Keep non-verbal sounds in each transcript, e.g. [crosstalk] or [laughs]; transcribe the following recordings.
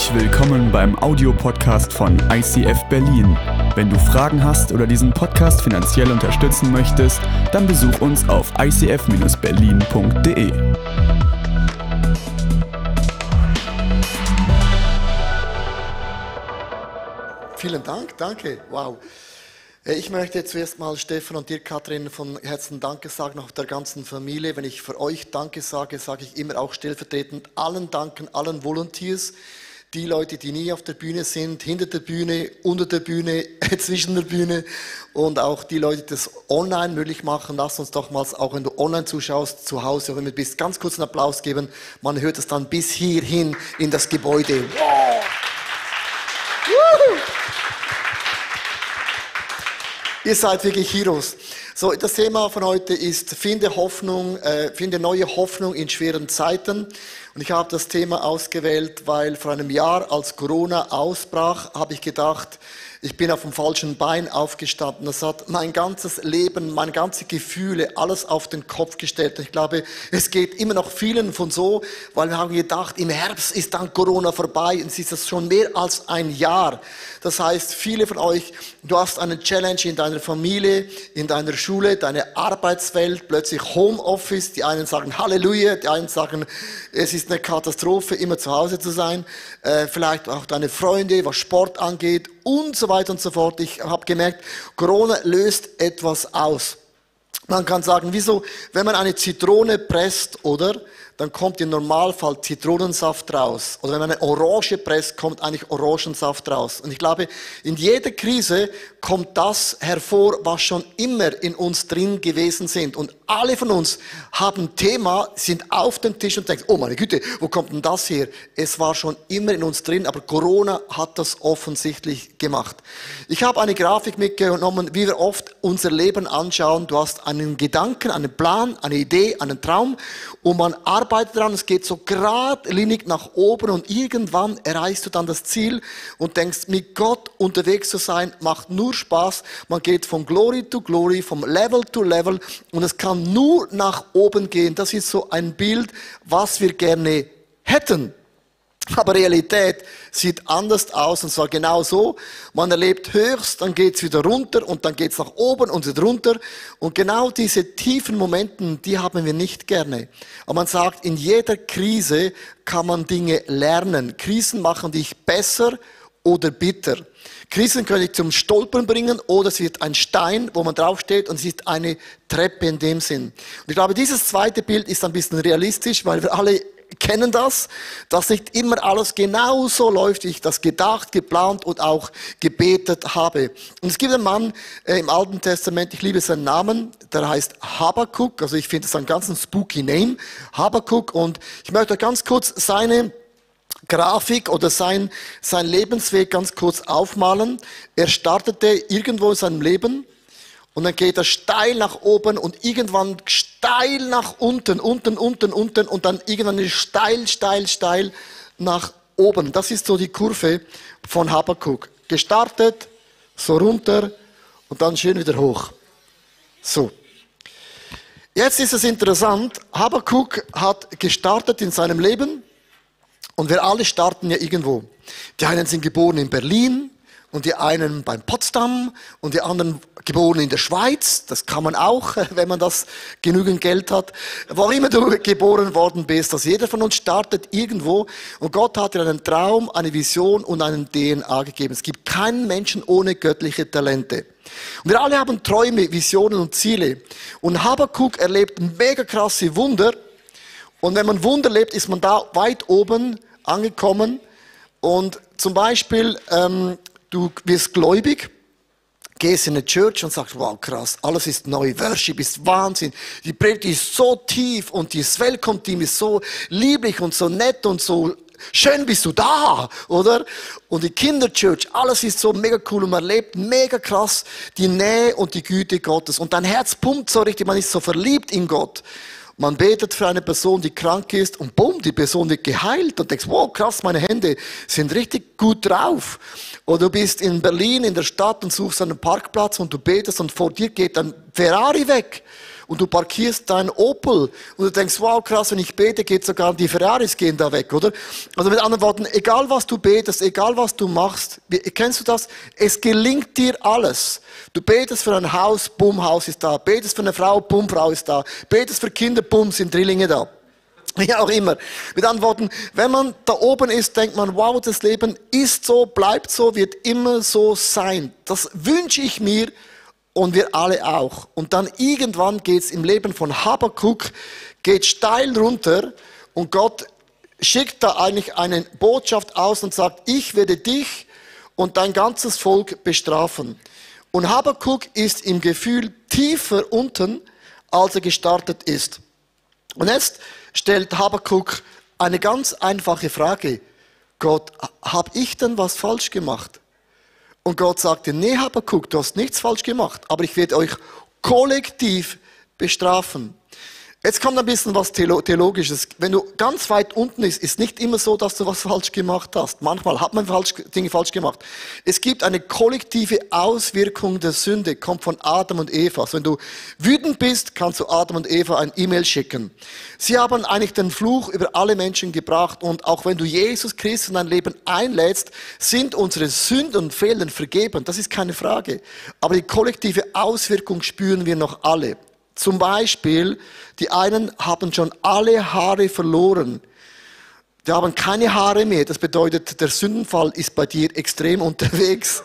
Herzlich willkommen beim Audiopodcast von ICF Berlin. Wenn du Fragen hast oder diesen Podcast finanziell unterstützen möchtest, dann besuch uns auf icf-berlin.de. Vielen Dank, danke, wow. Äh, Ich möchte zuerst mal Stefan und dir, Kathrin, von Herzen Danke sagen, auch der ganzen Familie. Wenn ich für euch Danke sage, sage ich immer auch stellvertretend allen Danken, allen Volunteers, die Leute, die nie auf der Bühne sind, hinter der Bühne, unter der Bühne, [laughs] zwischen der Bühne und auch die Leute, die das online möglich machen. Lass uns doch mal, auch wenn du online zuschaust, zu Hause, wenn du bist, ganz kurz einen Applaus geben. Man hört es dann bis hierhin in das Gebäude. Wow! Ihr seid wirklich Heroes. So, das Thema von heute ist, finde Hoffnung, äh, finde neue Hoffnung in schweren Zeiten. Und ich habe das Thema ausgewählt, weil vor einem Jahr, als Corona ausbrach, habe ich gedacht, ich bin auf dem falschen Bein aufgestanden. Das hat mein ganzes Leben, meine ganzen Gefühle, alles auf den Kopf gestellt. Ich glaube, es geht immer noch vielen von so, weil wir haben gedacht, im Herbst ist dann Corona vorbei und es ist das schon mehr als ein Jahr. Das heißt, viele von euch, du hast eine Challenge in deiner Familie, in deiner Schule, deine Arbeitswelt, plötzlich Homeoffice. Die einen sagen Halleluja, die einen sagen, es ist eine Katastrophe, immer zu Hause zu sein. Äh, vielleicht auch deine Freunde, was Sport angeht und so weiter und so fort. Ich habe gemerkt, Corona löst etwas aus. Man kann sagen, wieso, wenn man eine Zitrone presst, oder, dann kommt im Normalfall Zitronensaft raus. Oder wenn man eine Orange presst, kommt eigentlich Orangensaft raus. Und ich glaube, in jeder Krise kommt das hervor, was schon immer in uns drin gewesen sind. Und alle von uns haben Thema, sind auf dem Tisch und denken, oh meine Güte, wo kommt denn das her? Es war schon immer in uns drin, aber Corona hat das offensichtlich gemacht. Ich habe eine Grafik mitgenommen, wie wir oft unser Leben anschauen. Du hast einen Gedanken, einen Plan, eine Idee, einen Traum und man arbeitet daran, es geht so geradlinig nach oben und irgendwann erreichst du dann das Ziel und denkst, mit Gott unterwegs zu sein, macht nur Spaß. Man geht von Glory to Glory, vom Level to Level und es kann nur nach oben gehen. Das ist so ein Bild, was wir gerne hätten. Aber Realität sieht anders aus und zwar genau so. Man erlebt höchst, dann geht's wieder runter und dann geht's nach oben und wieder runter. Und genau diese tiefen Momenten, die haben wir nicht gerne. Aber man sagt, in jeder Krise kann man Dinge lernen. Krisen machen dich besser oder bitter. Krisen können dich zum Stolpern bringen oder es wird ein Stein, wo man draufsteht und es ist eine Treppe in dem Sinn. Und ich glaube, dieses zweite Bild ist ein bisschen realistisch, weil wir alle kennen das, dass nicht immer alles genau so läuft, wie ich das gedacht, geplant und auch gebetet habe. Und es gibt einen Mann äh, im Alten Testament, ich liebe seinen Namen, der heißt Habakuk, also ich finde es einen ganz spooky Name, Habakuk, und ich möchte ganz kurz seine Grafik oder sein, sein Lebensweg ganz kurz aufmalen. Er startete irgendwo in seinem Leben und dann geht er steil nach oben und irgendwann steil nach unten, unten, unten, unten und dann irgendwann steil, steil, steil nach oben. Das ist so die Kurve von Habakkuk. Gestartet, so runter und dann schön wieder hoch. So. Jetzt ist es interessant, Habakkuk hat gestartet in seinem Leben und wir alle starten ja irgendwo. Die einen sind geboren in Berlin, und die einen beim Potsdam und die anderen geboren in der Schweiz. Das kann man auch, [laughs] wenn man das genügend Geld hat. Wo immer du geboren worden bist, dass jeder von uns startet irgendwo und Gott hat dir einen Traum, eine Vision und einen DNA gegeben. Es gibt keinen Menschen ohne göttliche Talente. Und wir alle haben Träume, Visionen und Ziele. Und Habakkuk erlebt mega krasse Wunder. Und wenn man Wunder lebt, ist man da weit oben angekommen. Und zum Beispiel ähm, du wirst gläubig, gehst in eine Church und sagst, wow, krass, alles ist neu, Worship ist Wahnsinn, die Predigt ist so tief und das Welcome-Team ist so lieblich und so nett und so schön bist du da, oder? Und die Kinderchurch, alles ist so mega cool und man erlebt mega krass die Nähe und die Güte Gottes und dein Herz pumpt so richtig, man ist so verliebt in Gott. Man betet für eine Person, die krank ist und bumm, die Person wird geheilt und denkst, wow, krass, meine Hände sind richtig gut drauf. Oder du bist in Berlin in der Stadt und suchst einen Parkplatz und du betest und vor dir geht ein Ferrari weg. Und du parkierst deinen Opel und du denkst, wow, krass, wenn ich bete, geht sogar die Ferraris gehen da weg, oder? Also mit anderen Worten, egal was du betest, egal was du machst, kennst du das? Es gelingt dir alles. Du betest für ein Haus, bumm, Haus ist da. Betest für eine Frau, bumm, Frau ist da. Betest für Kinder, bumm, sind Drillinge da. [laughs] Wie auch immer. Mit Antworten, wenn man da oben ist, denkt man, wow, das Leben ist so, bleibt so, wird immer so sein. Das wünsche ich mir und wir alle auch. Und dann irgendwann geht's im Leben von Habakkuk, geht steil runter und Gott schickt da eigentlich eine Botschaft aus und sagt, ich werde dich und dein ganzes Volk bestrafen. Und Habakkuk ist im Gefühl tiefer unten, als er gestartet ist. Und jetzt stellt Habakkuk eine ganz einfache Frage. Gott, habe ich denn was falsch gemacht? Und Gott sagte, nee, Habakkuk, du hast nichts falsch gemacht, aber ich werde euch kollektiv bestrafen. Jetzt kommt ein bisschen was Theologisches. Wenn du ganz weit unten bist, ist nicht immer so, dass du was falsch gemacht hast. Manchmal hat man falsch, Dinge falsch gemacht. Es gibt eine kollektive Auswirkung der Sünde, kommt von Adam und Eva. Also wenn du wütend bist, kannst du Adam und Eva ein E-Mail schicken. Sie haben eigentlich den Fluch über alle Menschen gebracht und auch wenn du Jesus Christus in dein Leben einlädst, sind unsere Sünden und Fehler vergeben. Das ist keine Frage. Aber die kollektive Auswirkung spüren wir noch alle. Zum Beispiel, die einen haben schon alle Haare verloren. Die haben keine Haare mehr. Das bedeutet, der Sündenfall ist bei dir extrem [laughs] unterwegs.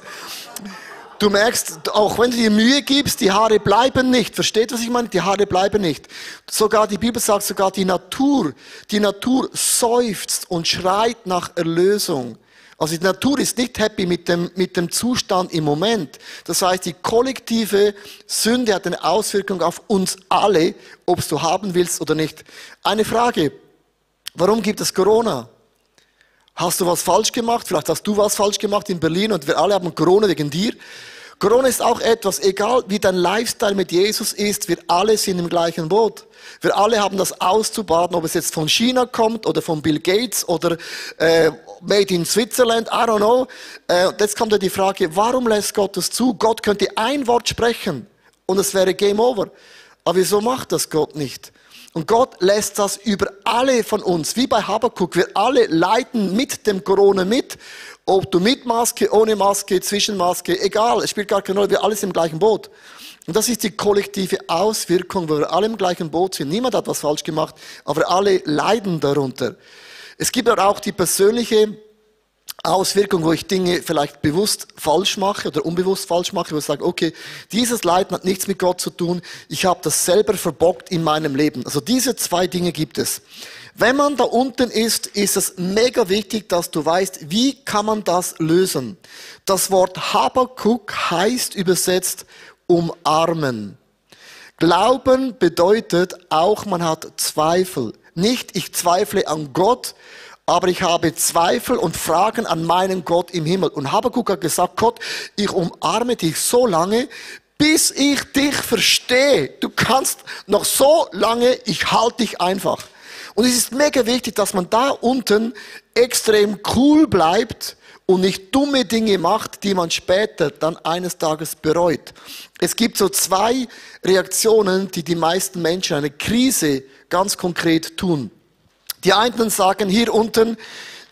Du merkst, auch wenn du dir Mühe gibst, die Haare bleiben nicht. Versteht, was ich meine? Die Haare bleiben nicht. Sogar die Bibel sagt sogar die Natur, die Natur seufzt und schreit nach Erlösung. Also die Natur ist nicht happy mit dem, mit dem Zustand im Moment. Das heißt, die kollektive Sünde hat eine Auswirkung auf uns alle, ob du haben willst oder nicht. Eine Frage. Warum gibt es Corona? Hast du was falsch gemacht? Vielleicht hast du was falsch gemacht in Berlin und wir alle haben Corona wegen dir. Corona ist auch etwas, egal wie dein Lifestyle mit Jesus ist, wir alle sind im gleichen Boot. Wir alle haben das auszubaden, ob es jetzt von China kommt oder von Bill Gates oder äh, made in Switzerland, I don't know. Äh, jetzt kommt ja die Frage, warum lässt Gott das zu? Gott könnte ein Wort sprechen und es wäre Game Over. Aber wieso macht das Gott nicht? Und Gott lässt das über alle von uns, wie bei Habakkuk. Wir alle leiden mit dem Corona mit. Ob du mit Maske, ohne Maske, Zwischenmaske, egal, es spielt gar keine Rolle, wir alle sind im gleichen Boot. Und das ist die kollektive Auswirkung, wo wir alle im gleichen Boot sind. Niemand hat was falsch gemacht, aber alle leiden darunter. Es gibt aber auch die persönliche Auswirkung, wo ich Dinge vielleicht bewusst falsch mache oder unbewusst falsch mache, wo ich sage, okay, dieses Leiden hat nichts mit Gott zu tun, ich habe das selber verbockt in meinem Leben. Also diese zwei Dinge gibt es. Wenn man da unten ist, ist es mega wichtig, dass du weißt, wie kann man das lösen. Das Wort Habakuk heißt übersetzt umarmen. Glauben bedeutet auch, man hat Zweifel. Nicht, ich zweifle an Gott, aber ich habe Zweifel und Fragen an meinen Gott im Himmel. Und Habakuk hat gesagt, Gott, ich umarme dich so lange, bis ich dich verstehe. Du kannst noch so lange, ich halte dich einfach. Und es ist mega wichtig, dass man da unten extrem cool bleibt und nicht dumme Dinge macht, die man später dann eines Tages bereut. Es gibt so zwei Reaktionen, die die meisten Menschen eine Krise ganz konkret tun. Die einen sagen hier unten,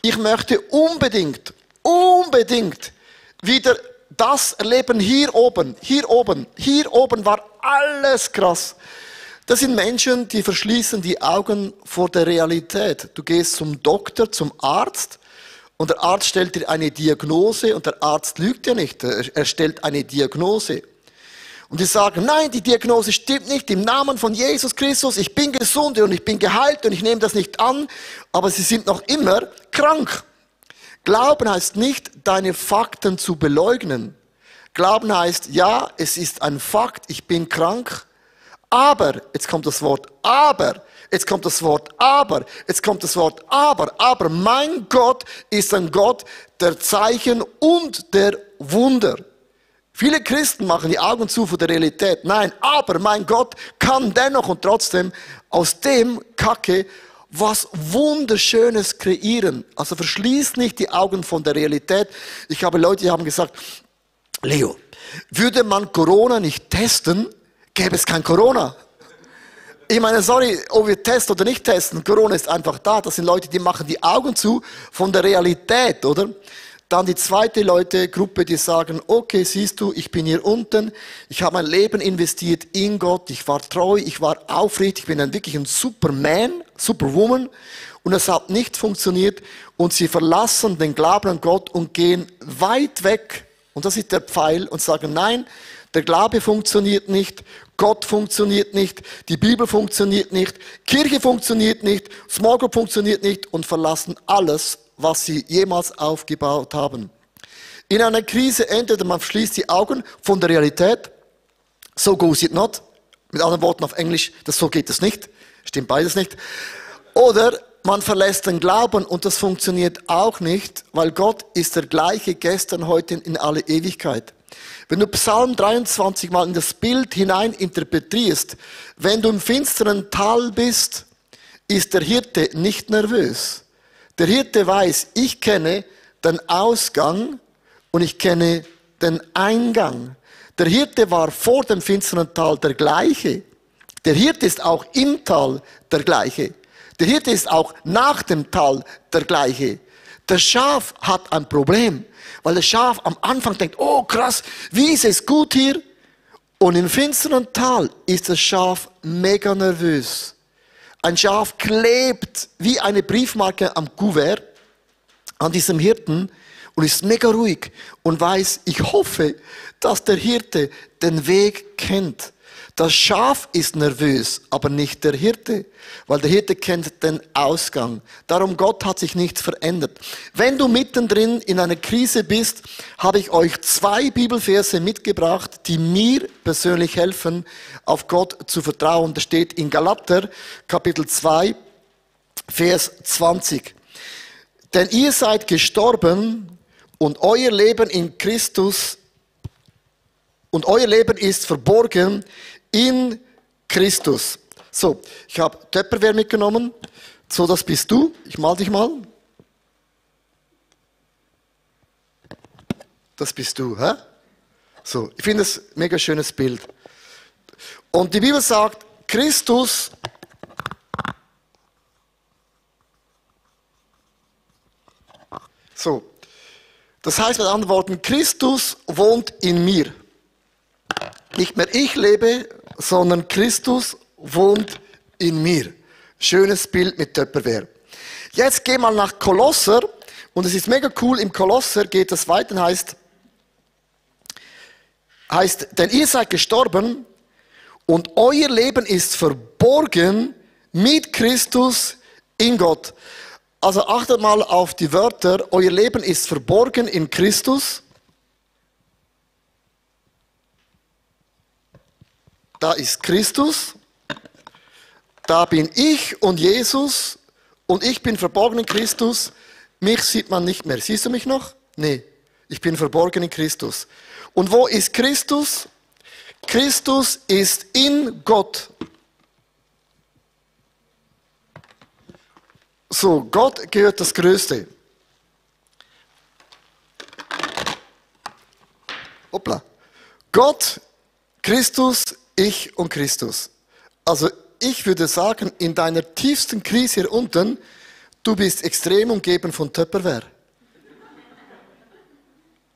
ich möchte unbedingt, unbedingt wieder das erleben hier oben, hier oben, hier oben war alles krass. Das sind Menschen, die verschließen die Augen vor der Realität. Du gehst zum Doktor, zum Arzt und der Arzt stellt dir eine Diagnose und der Arzt lügt ja nicht, er stellt eine Diagnose. Und die sagen, nein, die Diagnose stimmt nicht, im Namen von Jesus Christus, ich bin gesund und ich bin geheilt und ich nehme das nicht an, aber sie sind noch immer krank. Glauben heißt nicht, deine Fakten zu beleugnen. Glauben heißt, ja, es ist ein Fakt, ich bin krank, aber, jetzt kommt das Wort aber, jetzt kommt das Wort aber, jetzt kommt das Wort aber, aber mein Gott ist ein Gott der Zeichen und der Wunder. Viele Christen machen die Augen zu vor der Realität. Nein, aber mein Gott kann dennoch und trotzdem aus dem Kacke was Wunderschönes kreieren. Also verschließt nicht die Augen von der Realität. Ich habe Leute, die haben gesagt, Leo, würde man Corona nicht testen, gäbe es kein Corona. Ich meine, sorry, ob wir testen oder nicht testen, Corona ist einfach da. Das sind Leute, die machen die Augen zu von der Realität, oder? Dann die zweite Leute, Gruppe, die sagen, okay, siehst du, ich bin hier unten, ich habe mein Leben investiert in Gott, ich war treu, ich war aufrichtig, ich bin dann wirklich ein Superman, Superwoman. Und es hat nicht funktioniert. Und sie verlassen den Glauben an Gott und gehen weit weg. Und das ist der Pfeil und sagen, nein, der Glaube funktioniert nicht, Gott funktioniert nicht, die Bibel funktioniert nicht, Kirche funktioniert nicht, Small Group funktioniert nicht und verlassen alles, was sie jemals aufgebaut haben. In einer Krise entweder man schließt die Augen von der Realität, so goes it not, mit anderen Worten auf Englisch, das so geht es nicht, stimmt beides nicht, oder man verlässt den Glauben und das funktioniert auch nicht, weil Gott ist der gleiche gestern, heute in alle Ewigkeit. Wenn du Psalm 23 mal in das Bild hinein interpretierst, wenn du im finsteren Tal bist, ist der Hirte nicht nervös. Der Hirte weiß, ich kenne den Ausgang und ich kenne den Eingang. Der Hirte war vor dem finsteren Tal der gleiche. Der Hirte ist auch im Tal der gleiche. Der Hirte ist auch nach dem Tal der gleiche. Der Schaf hat ein Problem, weil das Schaf am Anfang denkt, oh krass, wie ist es gut hier? Und im finsteren Tal ist das Schaf mega nervös. Ein Schaf klebt wie eine Briefmarke am Kuvert an diesem Hirten und ist mega ruhig und weiß, ich hoffe, dass der Hirte den Weg kennt. Das Schaf ist nervös, aber nicht der Hirte, weil der Hirte kennt den Ausgang. Darum Gott hat sich nichts verändert. Wenn du mittendrin in einer Krise bist, habe ich euch zwei Bibelverse mitgebracht, die mir persönlich helfen, auf Gott zu vertrauen. Das steht in Galater Kapitel 2, Vers 20. Denn ihr seid gestorben und euer Leben in Christus und euer Leben ist verborgen in Christus. So, ich habe Töpperwehr mitgenommen. So, das bist du. Ich mal dich mal. Das bist du, hä? So, ich finde das ein mega schönes Bild. Und die Bibel sagt, Christus So, das heißt mit anderen Worten, Christus wohnt in mir. Nicht mehr ich lebe, sondern Christus wohnt in mir. Schönes Bild mit Töpperwehr. Jetzt geh mal nach Kolosser und es ist mega cool, im Kolosser geht das weiter, heißt, heißt, denn ihr seid gestorben und euer Leben ist verborgen mit Christus in Gott. Also achtet mal auf die Wörter, euer Leben ist verborgen in Christus Da ist Christus, da bin ich und Jesus und ich bin verborgen in Christus. Mich sieht man nicht mehr. Siehst du mich noch? Nee, ich bin verborgen in Christus. Und wo ist Christus? Christus ist in Gott. So, Gott gehört das Größte. Hoppla. Gott, Christus ich und Christus. Also ich würde sagen, in deiner tiefsten Krise hier unten, du bist extrem umgeben von Töpperwehr.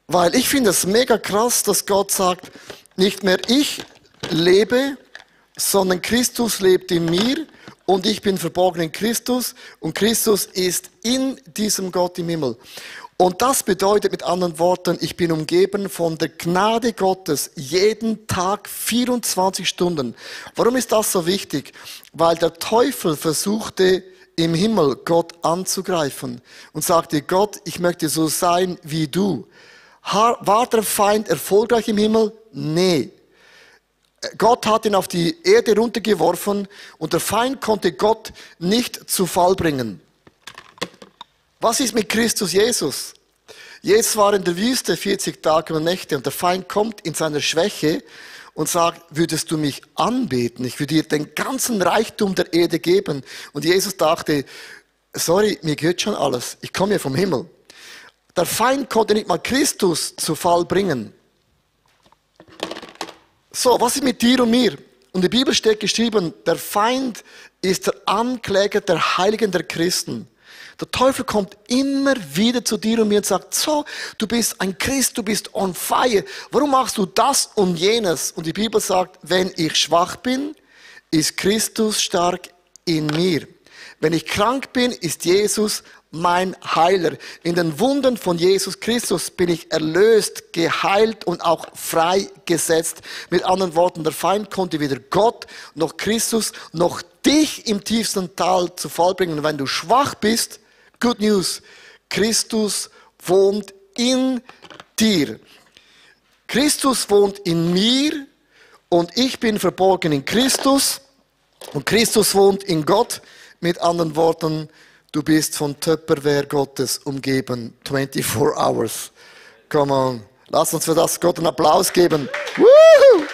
Weil ich finde es mega krass, dass Gott sagt, nicht mehr ich lebe, sondern Christus lebt in mir und ich bin verborgen in Christus und Christus ist in diesem Gott im Himmel. Und das bedeutet mit anderen Worten, ich bin umgeben von der Gnade Gottes jeden Tag 24 Stunden. Warum ist das so wichtig? Weil der Teufel versuchte im Himmel Gott anzugreifen und sagte, Gott, ich möchte so sein wie du. War der Feind erfolgreich im Himmel? Nee. Gott hat ihn auf die Erde runtergeworfen und der Feind konnte Gott nicht zu Fall bringen. Was ist mit Christus Jesus? Jesus war in der Wüste 40 Tage und Nächte und der Feind kommt in seiner Schwäche und sagt, würdest du mich anbeten? Ich würde dir den ganzen Reichtum der Erde geben. Und Jesus dachte, sorry, mir gehört schon alles. Ich komme ja vom Himmel. Der Feind konnte nicht mal Christus zu Fall bringen. So, was ist mit dir und mir? Und die Bibel steht geschrieben, der Feind ist der Ankläger der Heiligen der Christen. Der Teufel kommt immer wieder zu dir und mir und sagt, so, du bist ein Christ, du bist on fire. Warum machst du das und jenes? Und die Bibel sagt, wenn ich schwach bin, ist Christus stark in mir. Wenn ich krank bin, ist Jesus mein Heiler. In den Wunden von Jesus Christus bin ich erlöst, geheilt und auch freigesetzt. Mit anderen Worten, der Feind konnte weder Gott noch Christus noch dich im tiefsten Tal zu Fall bringen. wenn du schwach bist, Good News. Christus wohnt in dir. Christus wohnt in mir und ich bin verborgen in Christus und Christus wohnt in Gott. Mit anderen Worten, du bist von Töpperwehr Gottes umgeben, 24 hours. Come on. Lass uns für das Gott einen Applaus geben. Woohoo!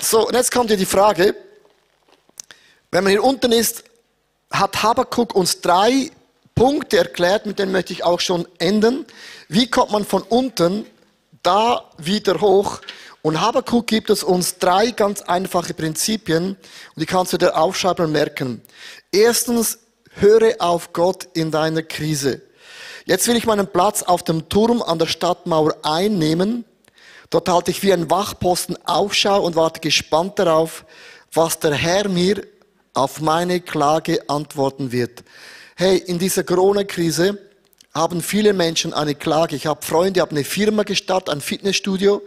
So, und jetzt kommt hier die Frage, wenn man hier unten ist, hat Habakkuk uns drei Punkte erklärt, mit denen möchte ich auch schon enden. Wie kommt man von unten da wieder hoch? Und Habakkuk gibt es uns drei ganz einfache Prinzipien und die kannst du dir aufschreiben und merken. Erstens, höre auf Gott in deiner Krise. Jetzt will ich meinen Platz auf dem Turm an der Stadtmauer einnehmen. Dort halte ich wie ein Wachposten Aufschau und warte gespannt darauf, was der Herr mir auf meine Klage antworten wird. Hey, in dieser Corona-Krise haben viele Menschen eine Klage. Ich habe Freunde, habe eine Firma gestartet, ein Fitnessstudio,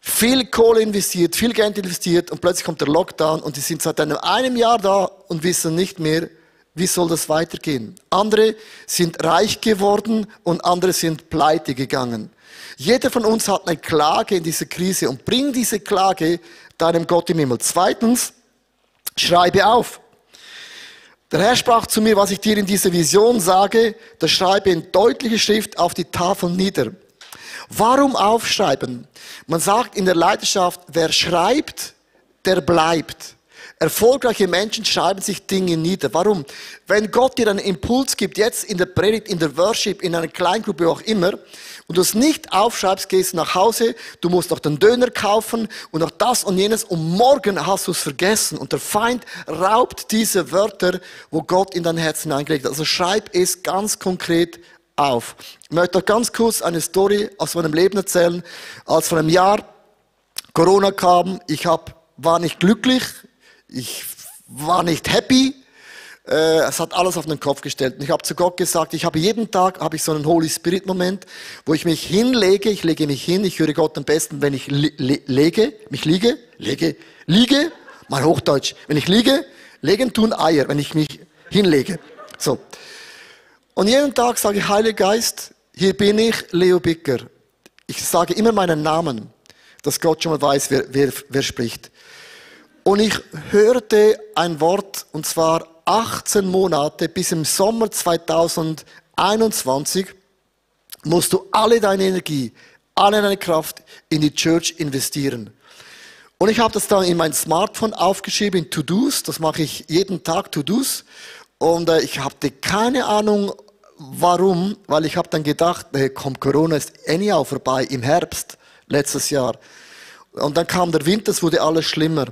viel Kohle investiert, viel Geld investiert und plötzlich kommt der Lockdown und die sind seit einem, einem Jahr da und wissen nicht mehr, wie soll das weitergehen. Andere sind reich geworden und andere sind pleite gegangen. Jeder von uns hat eine Klage in dieser Krise und bring diese Klage deinem Gott im Himmel. Zweitens, Schreibe auf. Der Herr sprach zu mir, was ich dir in dieser Vision sage, das schreibe in deutlicher Schrift auf die Tafel nieder. Warum aufschreiben? Man sagt in der Leidenschaft, wer schreibt, der bleibt. Erfolgreiche Menschen schreiben sich Dinge nieder. Warum? Wenn Gott dir einen Impuls gibt, jetzt in der Predigt, in der Worship, in einer Kleingruppe, auch immer, und du es nicht aufschreibst, gehst nach Hause, du musst noch den Döner kaufen und noch das und jenes und morgen hast du es vergessen. Und der Feind raubt diese Wörter, wo Gott in dein Herz hineingelegt hat. Also schreib es ganz konkret auf. Ich möchte noch ganz kurz eine Story aus meinem Leben erzählen. Als vor einem Jahr Corona kam, ich hab, war nicht glücklich, ich war nicht happy. Äh, es hat alles auf den Kopf gestellt. Und ich habe zu Gott gesagt, ich habe jeden Tag habe ich so einen Holy Spirit Moment, wo ich mich hinlege, ich lege mich hin, ich höre Gott am besten, wenn ich lege, mich liege, lege, liege, mal Hochdeutsch. Wenn ich liege, legen tun Eier, wenn ich mich hinlege. So. Und jeden Tag sage ich, Heiliger Geist, hier bin ich, Leo Bicker. Ich sage immer meinen Namen, dass Gott schon mal weiß, wer, wer, wer spricht. Und ich hörte ein Wort, und zwar 18 Monate bis im Sommer 2021 musst du alle deine Energie, alle deine Kraft in die Church investieren. Und ich habe das dann in mein Smartphone aufgeschrieben, in To-Dos. Das mache ich jeden Tag, To-Dos. Und äh, ich hatte keine Ahnung, warum, weil ich habe dann gedacht, hey, komm, Corona ist anyhow vorbei im Herbst letztes Jahr. Und dann kam der Winter, es wurde alles schlimmer.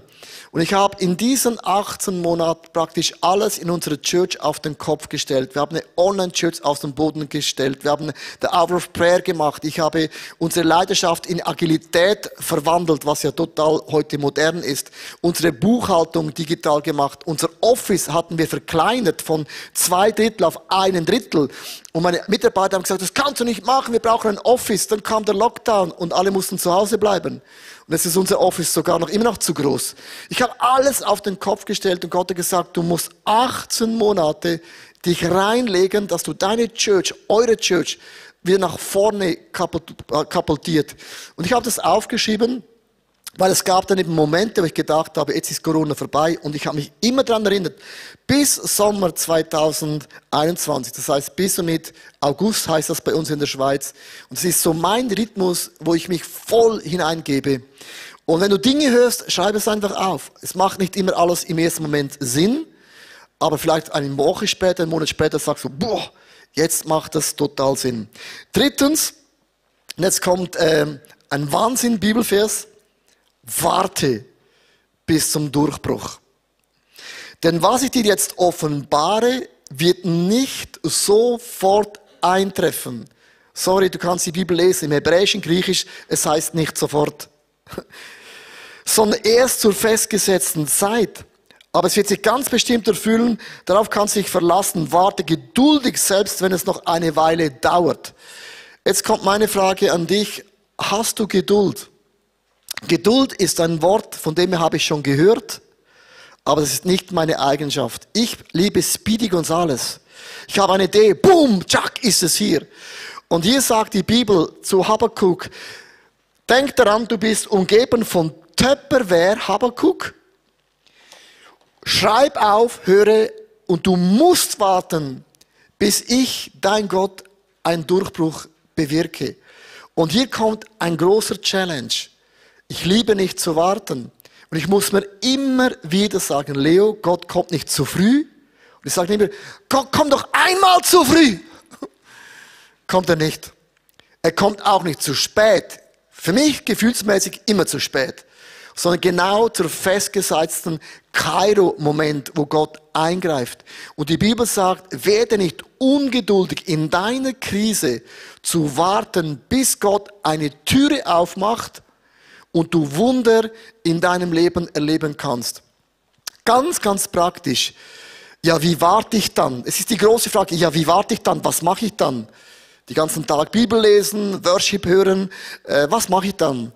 Und ich habe in diesen 18 Monaten praktisch alles in unserer Church auf den Kopf gestellt. Wir haben eine Online-Church auf den Boden gestellt. Wir haben the Hour of Prayer gemacht. Ich habe unsere Leidenschaft in Agilität verwandelt, was ja total heute modern ist. Unsere Buchhaltung digital gemacht. Unser Office hatten wir verkleinert von zwei Drittel auf einen Drittel. Und meine Mitarbeiter haben gesagt, das kannst du nicht machen, wir brauchen ein Office. Dann kam der Lockdown und alle mussten zu Hause bleiben. Und jetzt ist unser Office sogar noch immer noch zu groß. Ich habe alles auf den Kopf gestellt und Gott hat gesagt, du musst 18 Monate dich reinlegen, dass du deine Church, eure Church, wieder nach vorne äh, kapultiert. Und ich habe das aufgeschrieben weil es gab dann eben Momente, wo ich gedacht habe, jetzt ist Corona vorbei und ich habe mich immer daran erinnert, bis Sommer 2021, das heißt bis und mit August heißt das bei uns in der Schweiz. Und es ist so mein Rhythmus, wo ich mich voll hineingebe. Und wenn du Dinge hörst, schreib es einfach auf. Es macht nicht immer alles im ersten Moment Sinn, aber vielleicht eine Woche später, einen Monat später sagst du, boah, jetzt macht das total Sinn. Drittens, Und jetzt kommt ähm, ein Wahnsinn Bibelvers. Warte bis zum Durchbruch. Denn was ich dir jetzt offenbare, wird nicht sofort eintreffen. Sorry, du kannst die Bibel lesen. Im Hebräischen, Griechisch, es heißt nicht sofort. [laughs] Sondern erst zur festgesetzten Zeit. Aber es wird sich ganz bestimmt erfüllen. Darauf kannst du dich verlassen. Warte geduldig, selbst wenn es noch eine Weile dauert. Jetzt kommt meine Frage an dich. Hast du Geduld? Geduld ist ein Wort, von dem habe ich schon gehört, aber das ist nicht meine Eigenschaft. Ich liebe Speedy Gonzales. Ich habe eine Idee, boom, tschack, ist es hier. Und hier sagt die Bibel zu Habakkuk, denk daran, du bist umgeben von Töpperwehr, Habakkuk. Schreib auf, höre, und du musst warten, bis ich, dein Gott, einen Durchbruch bewirke. Und hier kommt ein großer Challenge. Ich liebe nicht zu warten. Und ich muss mir immer wieder sagen, Leo, Gott kommt nicht zu früh. Und ich sage immer, Gott kommt doch einmal zu früh. [laughs] kommt er nicht. Er kommt auch nicht zu spät. Für mich gefühlsmäßig immer zu spät. Sondern genau zur festgesetzten Kairo-Moment, wo Gott eingreift. Und die Bibel sagt, werde nicht ungeduldig in deiner Krise zu warten, bis Gott eine Türe aufmacht und du Wunder in deinem Leben erleben kannst. Ganz, ganz praktisch. Ja, wie warte ich dann? Es ist die große Frage, ja, wie warte ich dann? Was mache ich dann? Die ganzen Tag Bibel lesen, Worship hören, äh, was mache ich dann?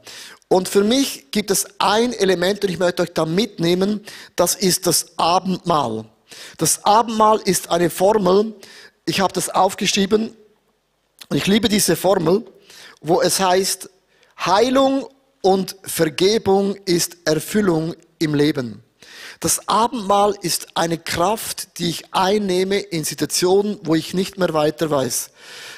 Und für mich gibt es ein Element, und ich möchte euch da mitnehmen, das ist das Abendmahl. Das Abendmahl ist eine Formel, ich habe das aufgeschrieben, und ich liebe diese Formel, wo es heißt, Heilung und Vergebung ist Erfüllung im Leben. Das Abendmahl ist eine Kraft, die ich einnehme in Situationen, wo ich nicht mehr weiter weiß.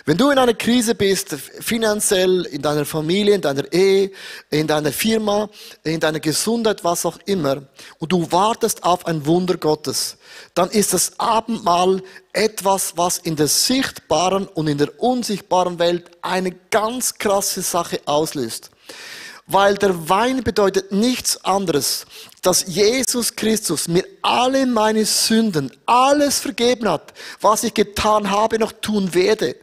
Wenn du in einer Krise bist, finanziell, in deiner Familie, in deiner Ehe, in deiner Firma, in deiner Gesundheit, was auch immer, und du wartest auf ein Wunder Gottes, dann ist das Abendmahl etwas, was in der sichtbaren und in der unsichtbaren Welt eine ganz krasse Sache auslöst. Weil der Wein bedeutet nichts anderes, dass Jesus Christus mir alle meine Sünden, alles vergeben hat, was ich getan habe, noch tun werde.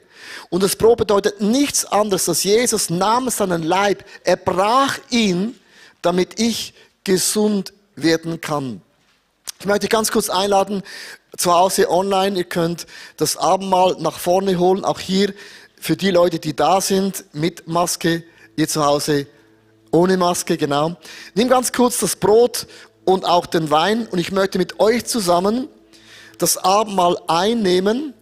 Und das Brot bedeutet nichts anderes, dass Jesus nahm seinen Leib, er brach ihn, damit ich gesund werden kann. Ich möchte ganz kurz einladen, zu Hause online, ihr könnt das Abendmahl nach vorne holen, auch hier für die Leute, die da sind, mit Maske, ihr zu Hause ohne Maske, genau. Nimm ganz kurz das Brot und auch den Wein und ich möchte mit euch zusammen das Abendmahl einnehmen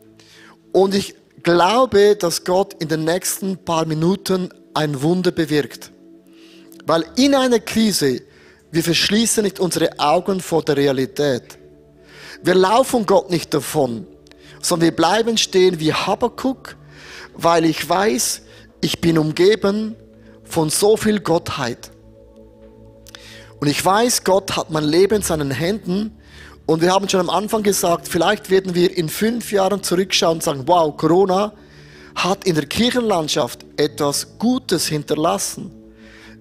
und ich glaube, dass Gott in den nächsten paar Minuten ein Wunder bewirkt. Weil in einer Krise, wir verschließen nicht unsere Augen vor der Realität. Wir laufen Gott nicht davon, sondern wir bleiben stehen wie Habakkuk, weil ich weiß, ich bin umgeben von so viel Gottheit. Und ich weiß, Gott hat mein Leben in seinen Händen. Und wir haben schon am Anfang gesagt, vielleicht werden wir in fünf Jahren zurückschauen und sagen, wow, Corona hat in der Kirchenlandschaft etwas Gutes hinterlassen.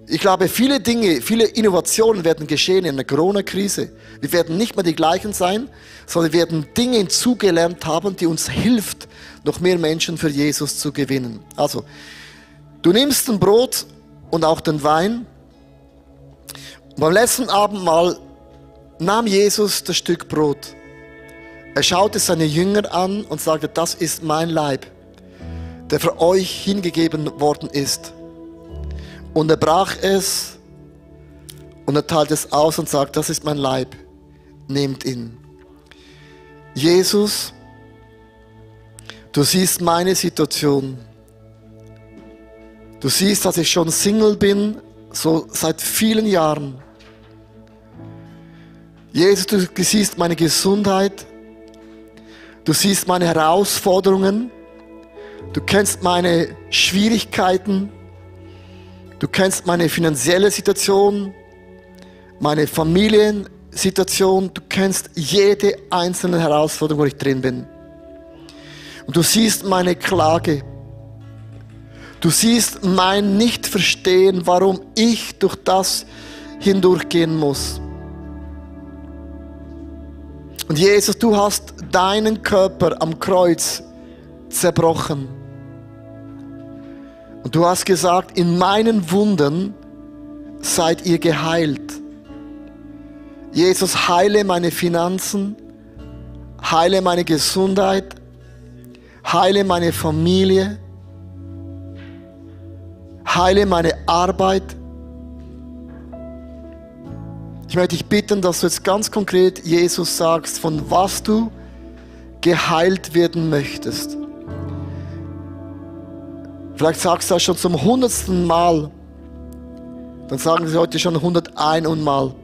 Ich glaube, viele Dinge, viele Innovationen werden geschehen in der Corona-Krise. Wir werden nicht mehr die gleichen sein, sondern wir werden Dinge hinzugelernt haben, die uns hilft, noch mehr Menschen für Jesus zu gewinnen. Also, du nimmst ein Brot und auch den Wein. Und beim letzten Abendmahl nahm Jesus das Stück Brot. Er schaute seine Jünger an und sagte, das ist mein Leib, der für euch hingegeben worden ist. Und er brach es und er teilte es aus und sagte, das ist mein Leib, nehmt ihn. Jesus, du siehst meine Situation. Du siehst, dass ich schon Single bin, so seit vielen Jahren. Jesus, du siehst meine Gesundheit. Du siehst meine Herausforderungen. Du kennst meine Schwierigkeiten. Du kennst meine finanzielle Situation, meine Familiensituation. Du kennst jede einzelne Herausforderung, wo ich drin bin. Und du siehst meine Klage. Du siehst mein Nicht-Verstehen, warum ich durch das hindurchgehen muss. Und Jesus, du hast deinen Körper am Kreuz zerbrochen. Und du hast gesagt, in meinen Wunden seid ihr geheilt. Jesus, heile meine Finanzen, heile meine Gesundheit, heile meine Familie, heile meine Arbeit. Ich möchte dich bitten, dass du jetzt ganz konkret Jesus sagst, von was du geheilt werden möchtest. Vielleicht sagst du das schon zum hundertsten Mal. Dann sagen sie heute schon 101 Mal.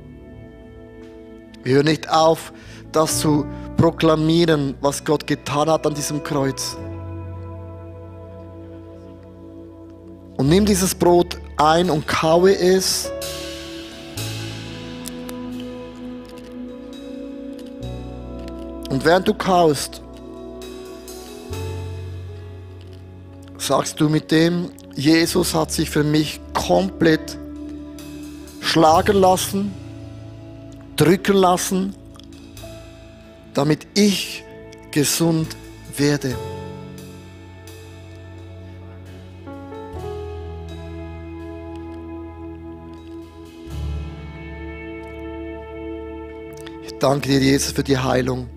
Wir hören nicht auf, das zu proklamieren, was Gott getan hat an diesem Kreuz. Und nimm dieses Brot ein und kaue es. Und während du kaust, sagst du mit dem, Jesus hat sich für mich komplett schlagen lassen, drücken lassen, damit ich gesund werde. Danke dir, Jesus, für die Heilung.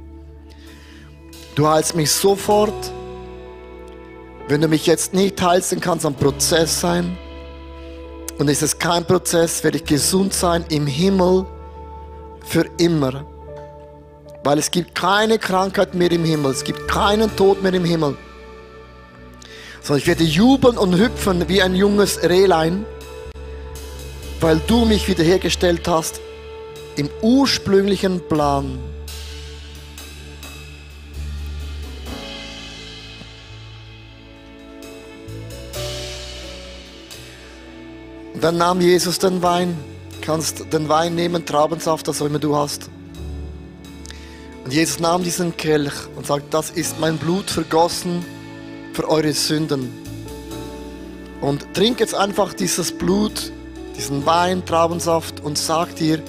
Du heilst mich sofort. Wenn du mich jetzt nicht heilst, dann kann es ein Prozess sein. Und ist es kein Prozess, werde ich gesund sein im Himmel für immer. Weil es gibt keine Krankheit mehr im Himmel, es gibt keinen Tod mehr im Himmel. Sondern ich werde jubeln und hüpfen wie ein junges Rehlein, weil du mich wiederhergestellt hast im ursprünglichen Plan. Und dann nahm Jesus den Wein. Du kannst den Wein nehmen, Traubensaft, was auch immer du hast. Und Jesus nahm diesen Kelch und sagt, das ist mein Blut vergossen für eure Sünden. Und trink jetzt einfach dieses Blut, diesen Wein, Traubensaft und sag dir,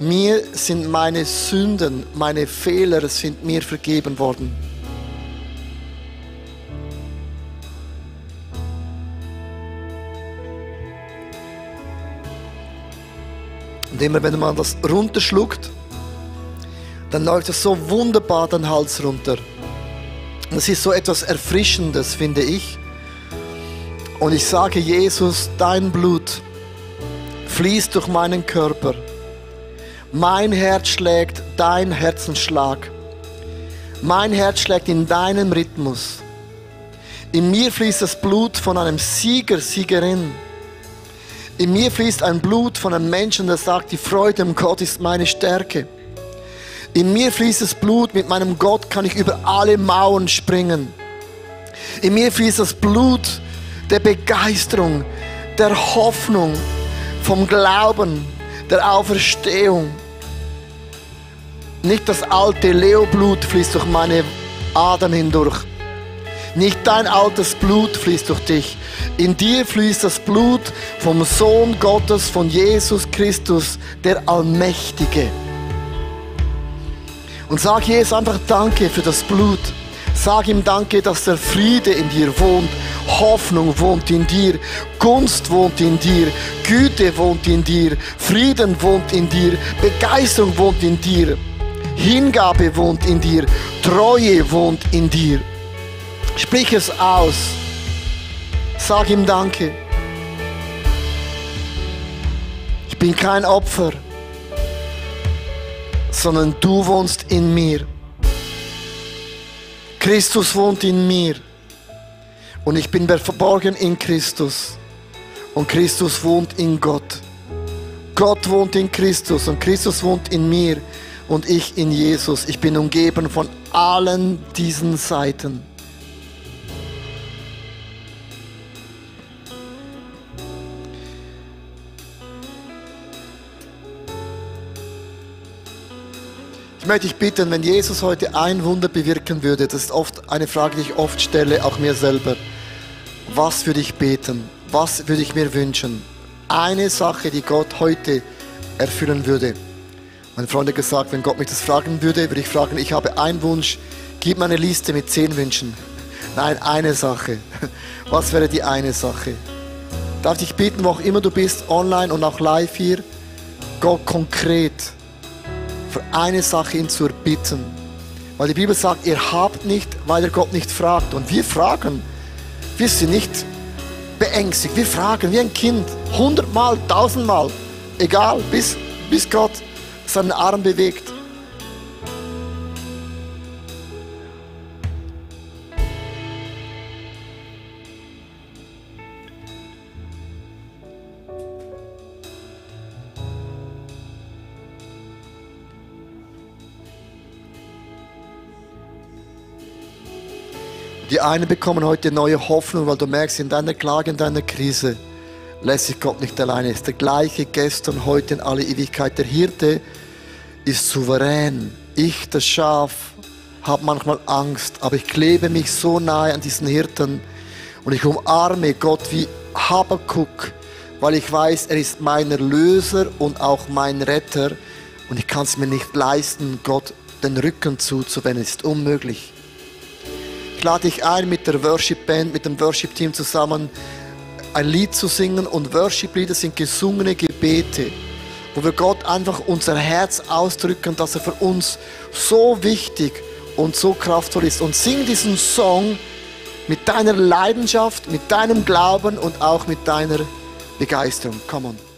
mir sind meine Sünden, meine Fehler sind mir vergeben worden. Und immer wenn man das runterschluckt, dann läuft es so wunderbar den Hals runter. Das ist so etwas Erfrischendes, finde ich. Und ich sage, Jesus, dein Blut fließt durch meinen Körper. Mein Herz schlägt dein Herzensschlag. Mein Herz schlägt in deinem Rhythmus. In mir fließt das Blut von einem Sieger, Siegerin. In mir fließt ein Blut von einem Menschen, der sagt, die Freude im Gott ist meine Stärke. In mir fließt das Blut, mit meinem Gott kann ich über alle Mauern springen. In mir fließt das Blut der Begeisterung, der Hoffnung, vom Glauben, der Auferstehung. Nicht das alte Leoblut fließt durch meine Adern hindurch. Nicht dein altes Blut fließt durch dich. In dir fließt das Blut vom Sohn Gottes, von Jesus Christus, der Allmächtige. Und sag Jesus einfach Danke für das Blut. Sag ihm Danke, dass der Friede in dir wohnt. Hoffnung wohnt in dir. Gunst wohnt in dir. Güte wohnt in dir. Frieden wohnt in dir. Begeisterung wohnt in dir. Hingabe wohnt in dir. Treue wohnt in dir. Sprich es aus. Sag ihm Danke. Ich bin kein Opfer sondern du wohnst in mir. Christus wohnt in mir und ich bin verborgen in Christus und Christus wohnt in Gott. Gott wohnt in Christus und Christus wohnt in mir und ich in Jesus. Ich bin umgeben von allen diesen Seiten. Möchte dich bitten, wenn Jesus heute ein Wunder bewirken würde, das ist oft eine Frage, die ich oft stelle, auch mir selber. was würde ich beten? Was würde ich mir wünschen? Eine Sache, die Gott heute erfüllen würde. Meine Freunde gesagt, wenn Gott mich das fragen würde, würde ich fragen, ich habe einen Wunsch, gib mir eine Liste mit zehn Wünschen. Nein, eine Sache. [laughs] Was wäre die eine Sache? Darf ich bitten, wo auch immer du bist, online und auch live hier, Gott konkret für eine Sache ihn zu erbitten. Weil die Bibel sagt, ihr habt nicht, weil ihr Gott nicht fragt. Und wir fragen. Wir sind nicht beängstigt. Wir fragen wie ein Kind. Hundertmal, tausendmal. Egal, bis, bis Gott seinen Arm bewegt. Die einen bekommen heute neue Hoffnung, weil du merkst, in deiner Klage, in deiner Krise lässt sich Gott nicht alleine. Er ist der gleiche gestern, heute in alle Ewigkeit. Der Hirte ist souverän. Ich, das Schaf, habe manchmal Angst, aber ich klebe mich so nahe an diesen Hirten und ich umarme Gott wie Habakuk, weil ich weiß, er ist mein Erlöser und auch mein Retter und ich kann es mir nicht leisten, Gott den Rücken zuzuwenden. Es ist unmöglich. Ich lade dich ein, mit der Worship Band, mit dem Worship Team zusammen ein Lied zu singen. Und Worship-Lieder sind gesungene Gebete, wo wir Gott einfach unser Herz ausdrücken, dass er für uns so wichtig und so kraftvoll ist. Und sing diesen Song mit deiner Leidenschaft, mit deinem Glauben und auch mit deiner Begeisterung. Come on.